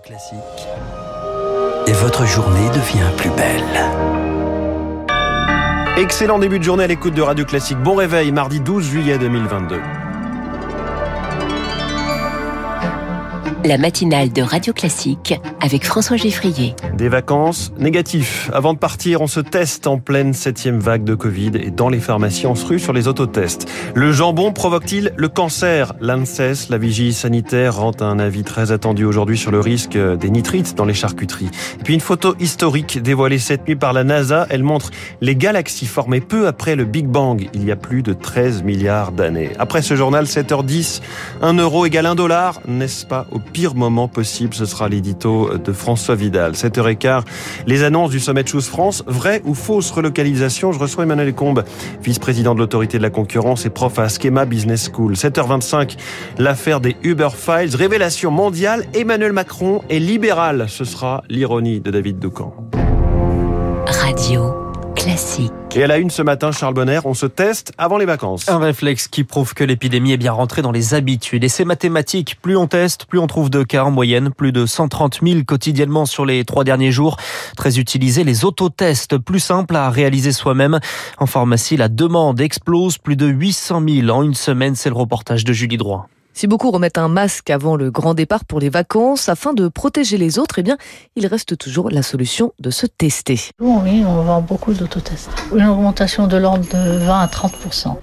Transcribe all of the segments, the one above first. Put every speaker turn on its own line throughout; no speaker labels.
Classique. Et votre journée devient plus belle.
Excellent début de journée à l'écoute de Radio Classique. Bon réveil, mardi 12 juillet 2022.
La matinale de Radio Classique avec François Geffrier.
Des vacances négatifs. Avant de partir, on se teste en pleine septième vague de Covid et dans les pharmacies, on se rue sur les autotests. Le jambon provoque-t-il le cancer? L'ANSES, la vigie sanitaire, rend un avis très attendu aujourd'hui sur le risque des nitrites dans les charcuteries. Puis une photo historique dévoilée cette nuit par la NASA, elle montre les galaxies formées peu après le Big Bang, il y a plus de 13 milliards d'années. Après ce journal, 7h10, 1 euro égale 1 dollar, n'est-ce pas au pire moment possible. Ce sera l'édito de François Vidal. 7h15, les annonces du sommet de Choose France. Vraie ou fausse relocalisation? Je reçois Emmanuel Combe, vice-président de l'autorité de la concurrence et prof à Schema Business School. 7h25, l'affaire des Uber Files. Révélation mondiale, Emmanuel Macron est libéral. Ce sera l'ironie de David Doucan.
Radio classique.
Et à la une ce matin, Charles Bonner, on se teste avant les vacances.
Un réflexe qui prouve que l'épidémie est bien rentrée dans les habitudes. Et c'est mathématique. Plus on teste, plus on trouve de cas en moyenne. Plus de 130 000 quotidiennement sur les trois derniers jours. Très utilisés, les autotests, plus simples à réaliser soi-même. En pharmacie, la demande explose. Plus de 800 000 en une semaine. C'est le reportage de Julie Droit.
Si beaucoup remettent un masque avant le grand départ pour les vacances afin de protéger les autres, eh bien, il reste toujours la solution de se tester.
Oui, on vend beaucoup d'autotests. Une augmentation de l'ordre de 20 à 30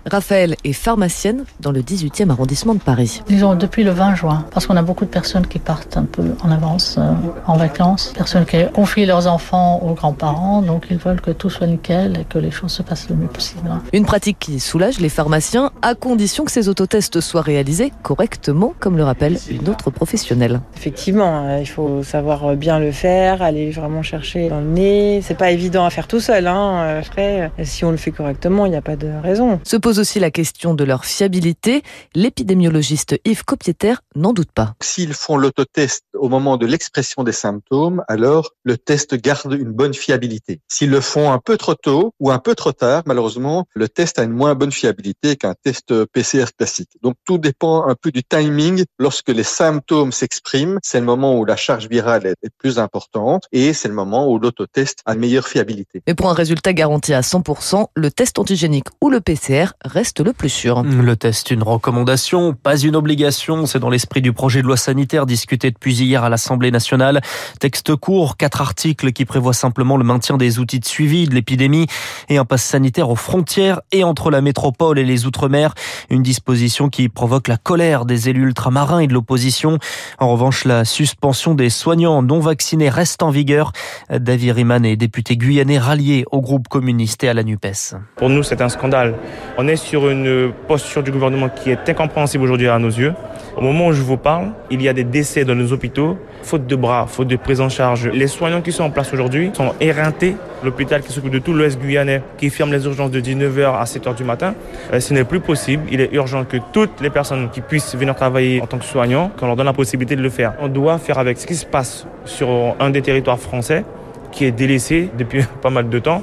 Raphaël est pharmacienne dans le 18e arrondissement de Paris.
Disons depuis le 20 juin, parce qu'on a beaucoup de personnes qui partent un peu en avance euh, en vacances, personnes qui confient leurs enfants aux grands-parents, donc ils veulent que tout soit nickel et que les choses se passent le mieux possible.
Une pratique qui soulage les pharmaciens à condition que ces autotests soient réalisés correctement correctement, comme le rappelle une autre professionnelle.
Effectivement, euh, il faut savoir bien le faire, aller vraiment chercher dans le nez. C'est pas évident à faire tout seul. Hein. Après, si on le fait correctement, il n'y a pas de raison.
Se pose aussi la question de leur fiabilité. L'épidémiologiste Yves Copiéter n'en doute pas.
S'ils font l'autotest au moment de l'expression des symptômes, alors le test garde une bonne fiabilité. S'ils le font un peu trop tôt ou un peu trop tard, malheureusement, le test a une moins bonne fiabilité qu'un test PCR classique. Donc tout dépend un peu du timing lorsque les symptômes s'expriment. C'est le moment où la charge virale est plus importante et c'est le moment où l'autotest a une meilleure fiabilité.
Et pour un résultat garanti à 100%, le test antigénique ou le PCR reste le plus sûr.
Le test, une recommandation, pas une obligation. C'est dans l'esprit du projet de loi sanitaire discuté depuis hier à l'Assemblée nationale. Texte court, quatre articles qui prévoient simplement le maintien des outils de suivi de l'épidémie et un pass sanitaire aux frontières et entre la métropole et les Outre-mer. Une disposition qui provoque la colère des élus ultramarins et de l'opposition. En revanche, la suspension des soignants non vaccinés reste en vigueur. David Riemann est député guyanais rallié au groupe communiste et à la NUPES.
Pour nous, c'est un scandale. On est sur une posture du gouvernement qui est incompréhensible aujourd'hui à nos yeux. Au moment où je vous parle, il y a des décès dans nos hôpitaux, faute de bras, faute de prise en charge. Les soignants qui sont en place aujourd'hui sont éreintés. L'hôpital qui s'occupe de tout l'Ouest guyanais, qui ferme les urgences de 19h à 7h du matin, euh, ce n'est plus possible. Il est urgent que toutes les personnes qui puissent venir travailler en tant que soignants, qu'on leur donne la possibilité de le faire. On doit faire avec ce qui se passe sur un des territoires français, qui est délaissé depuis pas mal de temps.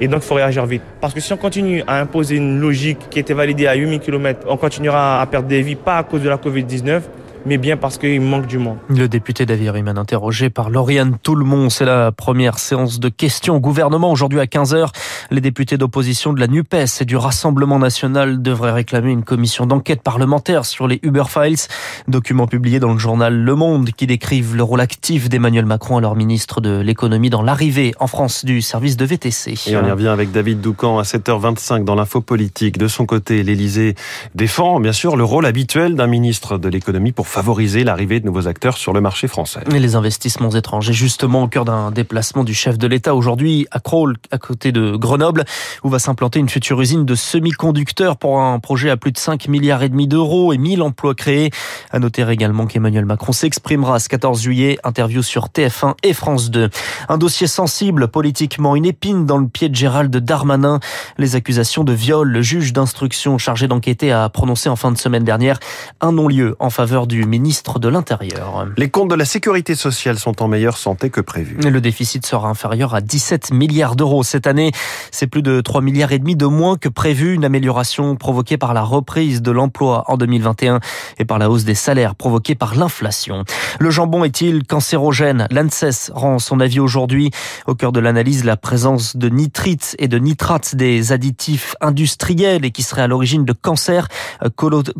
Et donc, il faut réagir vite. Parce que si on continue à imposer une logique qui était validée à 8000 km, on continuera à perdre des vies, pas à cause de la Covid-19, mais bien parce qu'il manque du monde.
Le député David Riemann interrogé par Lauriane Toulmont. C'est la première séance de questions au gouvernement aujourd'hui à 15h. Les députés d'opposition de la NUPES et du Rassemblement national devraient réclamer une commission d'enquête parlementaire sur les Uber Files, document publié dans le journal Le Monde qui décrivent le rôle actif d'Emmanuel Macron, alors ministre de l'économie, dans l'arrivée en France du service de VTC.
Et on y revient avec David Doucan à 7h25 dans l'info politique. De son côté, l'Élysée défend bien sûr le rôle habituel d'un ministre de l'économie pour favoriser l'arrivée de nouveaux acteurs sur le marché français.
Et les investissements étrangers, justement au cœur d'un déplacement du chef de l'État aujourd'hui à Crolles, à côté de Grenoble, où va s'implanter une future usine de semi-conducteurs pour un projet à plus de 5 milliards et demi d'euros et 1000 emplois créés. À noter également qu'Emmanuel Macron s'exprimera ce 14 juillet, interview sur TF1 et France 2. Un dossier sensible politiquement, une épine dans le pied de Gérald Darmanin. Les accusations de viol, le juge d'instruction chargé d'enquêter a prononcé en fin de semaine dernière un non-lieu en faveur du du ministre de l'Intérieur.
Les comptes de la sécurité sociale sont en meilleure santé que prévu.
Le déficit sera inférieur à 17 milliards d'euros cette année. C'est plus de 3 milliards et demi de moins que prévu, une amélioration provoquée par la reprise de l'emploi en 2021 et par la hausse des salaires provoquée par l'inflation. Le jambon est-il cancérogène? L'ANSES rend son avis aujourd'hui. Au cœur de l'analyse, la présence de nitrites et de nitrates, des additifs industriels et qui seraient à l'origine de cancers euh,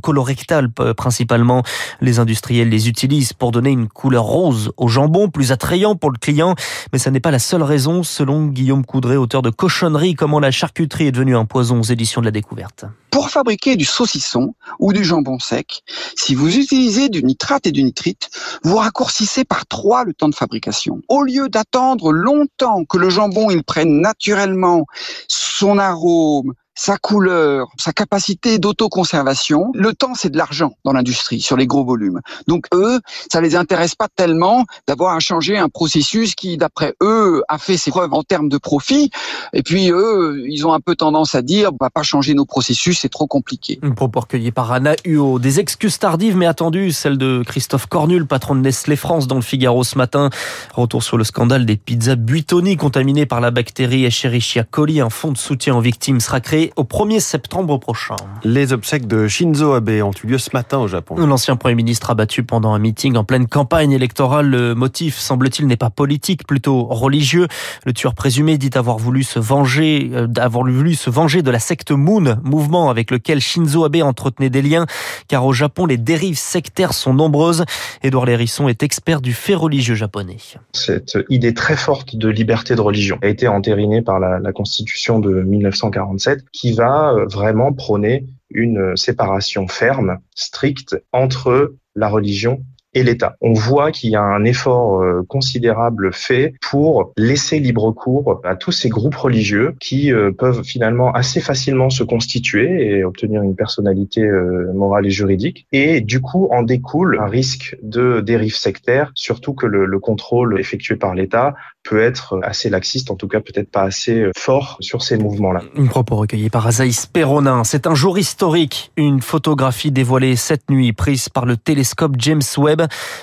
colorectal principalement. Les industriels les utilisent pour donner une couleur rose au jambon, plus attrayant pour le client. Mais ça n'est pas la seule raison, selon Guillaume Coudray, auteur de Cochonnerie, comment la charcuterie est devenue un poison aux éditions de la découverte.
Pour fabriquer du saucisson ou du jambon sec, si vous utilisez du nitrate et du nitrite, vous raccourcissez par trois le temps de fabrication. Au lieu d'attendre longtemps que le jambon prenne naturellement son arôme, sa couleur, sa capacité d'autoconservation. Le temps, c'est de l'argent dans l'industrie, sur les gros volumes. Donc eux, ça les intéresse pas tellement d'avoir à changer un processus qui, d'après eux, a fait ses preuves en termes de profit. Et puis eux, ils ont un peu tendance à dire, on pas changer nos processus, c'est trop compliqué.
Une propos recueilli par Anna Huot. Des excuses tardives mais attendues, celle de Christophe Cornul, patron de Nestlé France dans le Figaro ce matin. Retour sur le scandale des pizzas Buitoni contaminées par la bactérie Escherichia coli. Un fonds de soutien aux victimes sera créé au 1er septembre prochain.
Les obsèques de Shinzo Abe ont eu lieu ce matin au Japon.
L'ancien Premier ministre abattu pendant un meeting en pleine campagne électorale. Le motif, semble-t-il, n'est pas politique, plutôt religieux. Le tueur présumé dit avoir voulu se venger, euh, avoir voulu se venger de la secte Moon, mouvement avec lequel Shinzo Abe entretenait des liens, car au Japon, les dérives sectaires sont nombreuses. Édouard Lérisson est expert du fait religieux japonais.
Cette idée très forte de liberté de religion a été entérinée par la, la Constitution de 1947 qui va euh, vraiment prôner une séparation ferme, stricte entre la religion et l'État. On voit qu'il y a un effort euh, considérable fait pour laisser libre cours à tous ces groupes religieux qui euh, peuvent finalement assez facilement se constituer et obtenir une personnalité euh, morale et juridique. Et du coup, en découle un risque de dérive sectaire, surtout que le, le contrôle effectué par l'État peut être assez laxiste, en tout cas peut-être pas assez fort sur ces mouvements-là.
Une propos recueillie par Azaïs Perronin. C'est un jour historique, une photographie dévoilée cette nuit prise par le télescope James Webb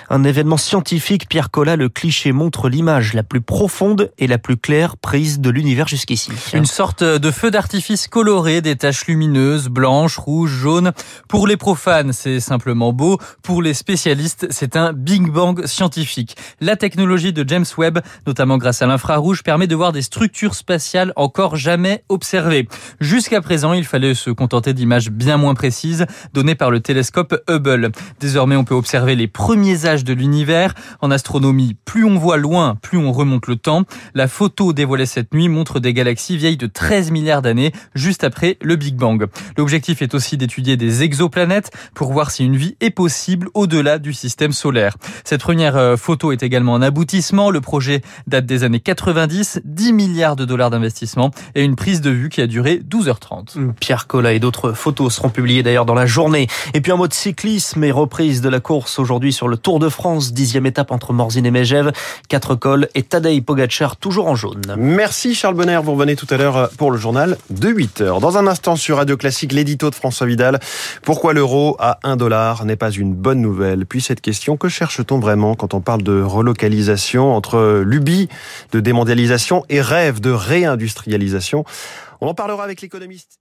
un événement scientifique, Pierre Collat, le cliché montre l'image la plus profonde et la plus claire prise de l'univers jusqu'ici.
Une sorte de feu d'artifice coloré, des taches lumineuses, blanches, rouges, jaunes. Pour les profanes, c'est simplement beau. Pour les spécialistes, c'est un Big Bang scientifique. La technologie de James Webb, notamment grâce à l'infrarouge, permet de voir des structures spatiales encore jamais observées. Jusqu'à présent, il fallait se contenter d'images bien moins précises données par le télescope Hubble. Désormais, on peut observer les âges de l'univers. En astronomie, plus on voit loin, plus on remonte le temps. La photo dévoilée cette nuit montre des galaxies vieilles de 13 milliards d'années, juste après le Big Bang. L'objectif est aussi d'étudier des exoplanètes pour voir si une vie est possible au-delà du système solaire. Cette première euh, photo est également un aboutissement. Le projet date des années 90, 10 milliards de dollars d'investissement et une prise de vue qui a duré 12h30.
Pierre Collat et d'autres photos seront publiées d'ailleurs dans la journée. Et puis en mode cyclisme et reprise de la course aujourd'hui sur le Tour de France, dixième étape entre Morzine et Megève, quatre cols et Tadej Pogacar toujours en jaune.
Merci Charles Bonner, vous revenez tout à l'heure pour le journal de 8 heures. Dans un instant sur Radio Classique, l'édito de François Vidal. Pourquoi l'euro à 1 dollar n'est pas une bonne nouvelle? Puis cette question, que cherche-t-on vraiment quand on parle de relocalisation entre lubie de démondialisation et rêve de réindustrialisation? On en parlera avec l'économiste